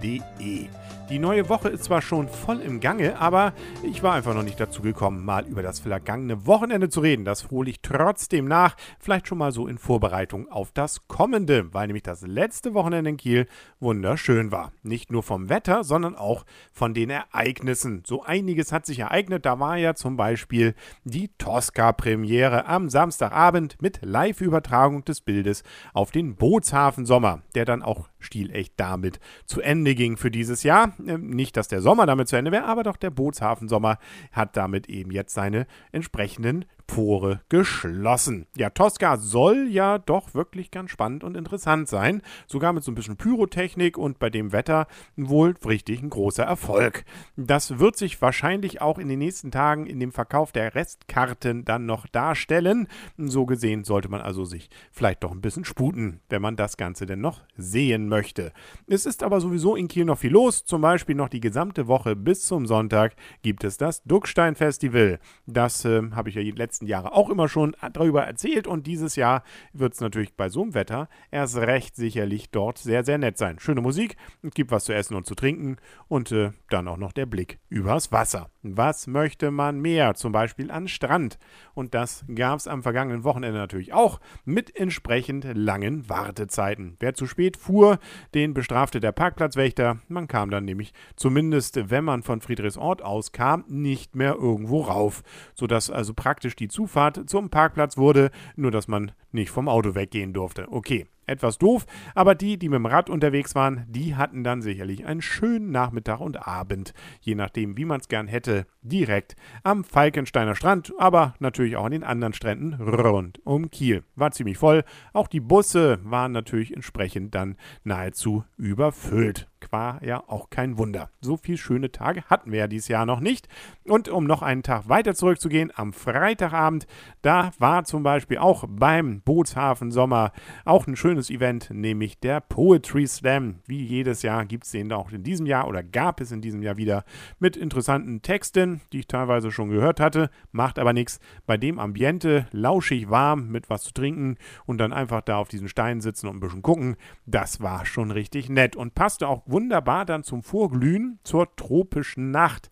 kielpot.de. Die neue Woche ist zwar schon voll im Gange, aber ich war einfach noch nicht dazu gekommen, mal über das vergangene Wochenende zu reden. Das hole ich trotzdem nach, vielleicht schon mal so in Vorbereitung auf das kommende, weil nämlich das letzte Wochenende in Kiel wunderschön war. Nicht nur vom Wetter, sondern auch von den Ereignissen. So einiges hat sich ereignet. Da war ja zum Beispiel die Tosca-Premiere am Samstagabend mit Live-Übertragung des Bildes auf den Bootshafen Sommer, der dann auch stilecht damit zu Ende ging für dieses Jahr. Ähm, nicht, dass der Sommer damit zu Ende wäre, aber doch der Bootshafensommer hat damit eben jetzt seine entsprechenden Pore geschlossen. Ja, Tosca soll ja doch wirklich ganz spannend und interessant sein. Sogar mit so ein bisschen Pyrotechnik und bei dem Wetter wohl richtig ein großer Erfolg. Das wird sich wahrscheinlich auch in den nächsten Tagen in dem Verkauf der Restkarten dann noch darstellen. So gesehen sollte man also sich vielleicht doch ein bisschen sputen, wenn man das Ganze denn noch sehen möchte. Es ist aber sowieso in Kiel noch viel los. Zum Beispiel noch die gesamte Woche bis zum Sonntag gibt es das Duckstein Festival. Das äh, habe ich ja letzten letzten Jahre auch immer schon darüber erzählt und dieses Jahr wird es natürlich bei so einem Wetter erst recht sicherlich dort sehr, sehr nett sein. Schöne Musik, es gibt was zu essen und zu trinken und äh, dann auch noch der Blick übers Wasser. Was möchte man mehr? Zum Beispiel an Strand. Und das gab es am vergangenen Wochenende natürlich auch mit entsprechend langen Wartezeiten. Wer zu spät fuhr, den bestrafte der Parkplatzwächter. Man kam dann nämlich, zumindest wenn man von Friedrichsort aus kam, nicht mehr irgendwo rauf, sodass also praktisch die Zufahrt zum Parkplatz wurde, nur dass man nicht vom Auto weggehen durfte. Okay, etwas doof, aber die, die mit dem Rad unterwegs waren, die hatten dann sicherlich einen schönen Nachmittag und Abend, je nachdem, wie man es gern hätte, direkt am Falkensteiner Strand, aber natürlich auch an den anderen Stränden rund um Kiel. War ziemlich voll, auch die Busse waren natürlich entsprechend dann nahezu überfüllt war ja auch kein Wunder. So viele schöne Tage hatten wir ja dieses Jahr noch nicht. Und um noch einen Tag weiter zurückzugehen, am Freitagabend, da war zum Beispiel auch beim Bootshafen Sommer auch ein schönes Event, nämlich der Poetry Slam. Wie jedes Jahr gibt es den auch in diesem Jahr oder gab es in diesem Jahr wieder mit interessanten Texten, die ich teilweise schon gehört hatte. Macht aber nichts. Bei dem Ambiente, lauschig warm, mit was zu trinken und dann einfach da auf diesen Steinen sitzen und ein bisschen gucken, das war schon richtig nett und passte auch wunderbar dann zum Vorglühen zur tropischen Nacht,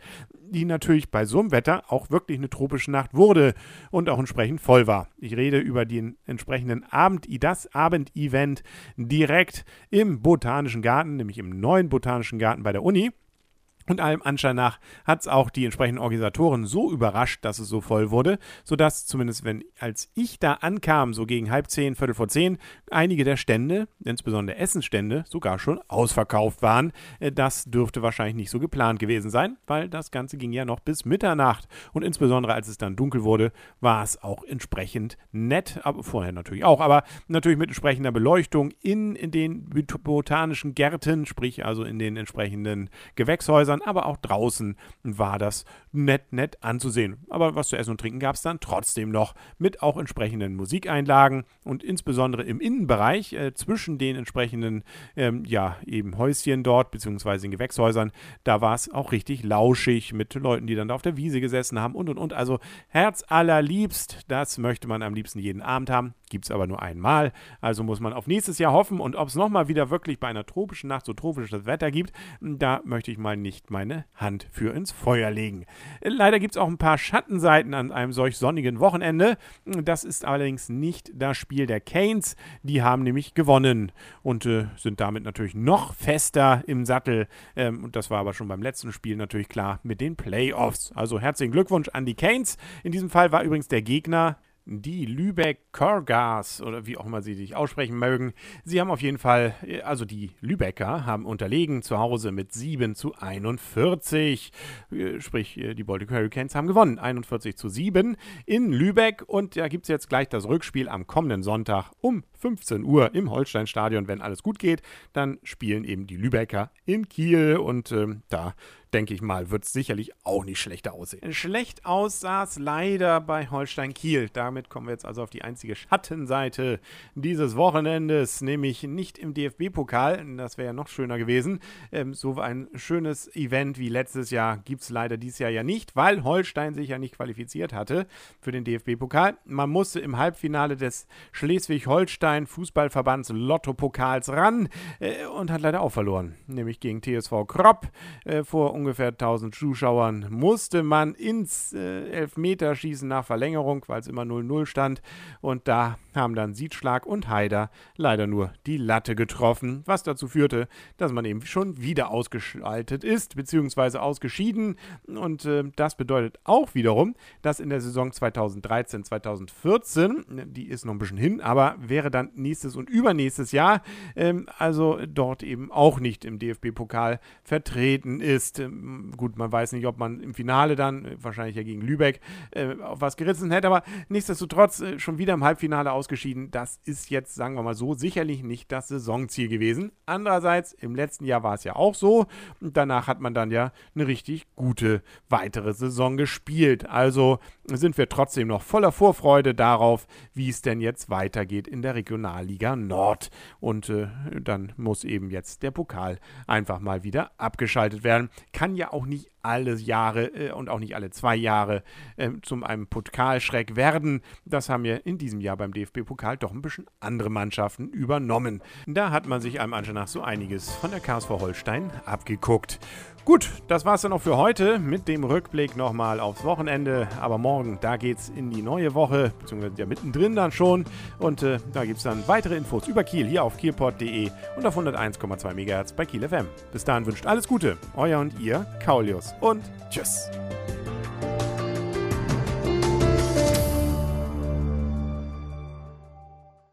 die natürlich bei so einem Wetter auch wirklich eine tropische Nacht wurde und auch entsprechend voll war. Ich rede über den entsprechenden Abend, das Abendevent direkt im Botanischen Garten, nämlich im neuen Botanischen Garten bei der Uni. Und allem Anschein nach hat es auch die entsprechenden Organisatoren so überrascht, dass es so voll wurde, sodass zumindest, wenn als ich da ankam, so gegen halb zehn, viertel vor zehn, einige der Stände, insbesondere Essensstände, sogar schon ausverkauft waren. Äh, das dürfte wahrscheinlich nicht so geplant gewesen sein, weil das Ganze ging ja noch bis Mitternacht. Und insbesondere als es dann dunkel wurde, war es auch entsprechend nett, aber vorher natürlich auch, aber natürlich mit entsprechender Beleuchtung in, in den botanischen Gärten, sprich also in den entsprechenden Gewächshäusern waren, aber auch draußen war das nett, nett anzusehen. Aber was zu essen und trinken gab es dann trotzdem noch mit auch entsprechenden Musikeinlagen und insbesondere im Innenbereich äh, zwischen den entsprechenden, ähm, ja, eben Häuschen dort, beziehungsweise in Gewächshäusern, da war es auch richtig lauschig mit Leuten, die dann da auf der Wiese gesessen haben und und und. Also Herz allerliebst, das möchte man am liebsten jeden Abend haben gibt es aber nur einmal. Also muss man auf nächstes Jahr hoffen. Und ob es nochmal wieder wirklich bei einer tropischen Nacht so tropisches Wetter gibt, da möchte ich mal nicht meine Hand für ins Feuer legen. Leider gibt es auch ein paar Schattenseiten an einem solch sonnigen Wochenende. Das ist allerdings nicht das Spiel der Canes. Die haben nämlich gewonnen und äh, sind damit natürlich noch fester im Sattel. Ähm, und das war aber schon beim letzten Spiel natürlich klar mit den Playoffs. Also herzlichen Glückwunsch an die Canes. In diesem Fall war übrigens der Gegner die Lübeck Corgas oder wie auch immer sie sich aussprechen mögen. Sie haben auf jeden Fall, also die Lübecker haben unterlegen zu Hause mit 7 zu 41. Äh, sprich, äh, die Baltic Hurricanes haben gewonnen. 41 zu 7 in Lübeck. Und da gibt es jetzt gleich das Rückspiel am kommenden Sonntag um 15 Uhr im Holsteinstadion. Wenn alles gut geht, dann spielen eben die Lübecker in Kiel. Und äh, da denke ich mal, wird es sicherlich auch nicht schlechter aussehen. Schlecht aussah es leider bei Holstein Kiel. Damit kommen wir jetzt also auf die einzige Schattenseite dieses Wochenendes, nämlich nicht im DFB-Pokal. Das wäre ja noch schöner gewesen. Ähm, so ein schönes Event wie letztes Jahr gibt es leider dieses Jahr ja nicht, weil Holstein sich ja nicht qualifiziert hatte für den DFB-Pokal. Man musste im Halbfinale des Schleswig-Holstein Fußballverbands Lotto-Pokals ran äh, und hat leider auch verloren, nämlich gegen TSV Kropp äh, vor ungefähr 1000 Zuschauern musste man ins äh, Elfmeterschießen nach Verlängerung, weil es immer 0-0 stand. Und da haben dann Siedschlag und Haider leider nur die Latte getroffen, was dazu führte, dass man eben schon wieder ausgeschaltet ist, beziehungsweise ausgeschieden. Und äh, das bedeutet auch wiederum, dass in der Saison 2013, 2014, die ist noch ein bisschen hin, aber wäre dann nächstes und übernächstes Jahr, ähm, also dort eben auch nicht im DFB-Pokal vertreten ist. Ähm, gut, man weiß nicht, ob man im Finale dann, äh, wahrscheinlich ja gegen Lübeck, äh, auf was gerissen hätte, aber nichtsdestotrotz äh, schon wieder im Halbfinale ausgeschieden. Das ist jetzt, sagen wir mal so, sicherlich nicht das Saisonziel gewesen. Andererseits, im letzten Jahr war es ja auch so und danach hat man dann ja eine richtig gute weitere Saison gespielt. Also sind wir trotzdem noch voller Vorfreude darauf, wie es denn jetzt weitergeht in der Regionalliga Nord. Und äh, dann muss eben jetzt der Pokal einfach mal wieder abgeschaltet werden. Kann ja auch nicht alle Jahre äh, und auch nicht alle zwei Jahre äh, zum einem Pokalschreck werden. Das haben wir in diesem Jahr beim DFB-Pokal doch ein bisschen andere Mannschaften übernommen. Da hat man sich einem Anschein nach so einiges von der KSV Holstein abgeguckt. Gut, das war's dann auch für heute mit dem Rückblick nochmal aufs Wochenende. Aber morgen, da geht's in die neue Woche, beziehungsweise ja mittendrin dann schon. Und äh, da gibt's dann weitere Infos über Kiel hier auf kielport.de und auf 101,2 MHz bei Kiel FM. Bis dahin wünscht alles Gute, euer und ihr, Kaulius. Und tschüss.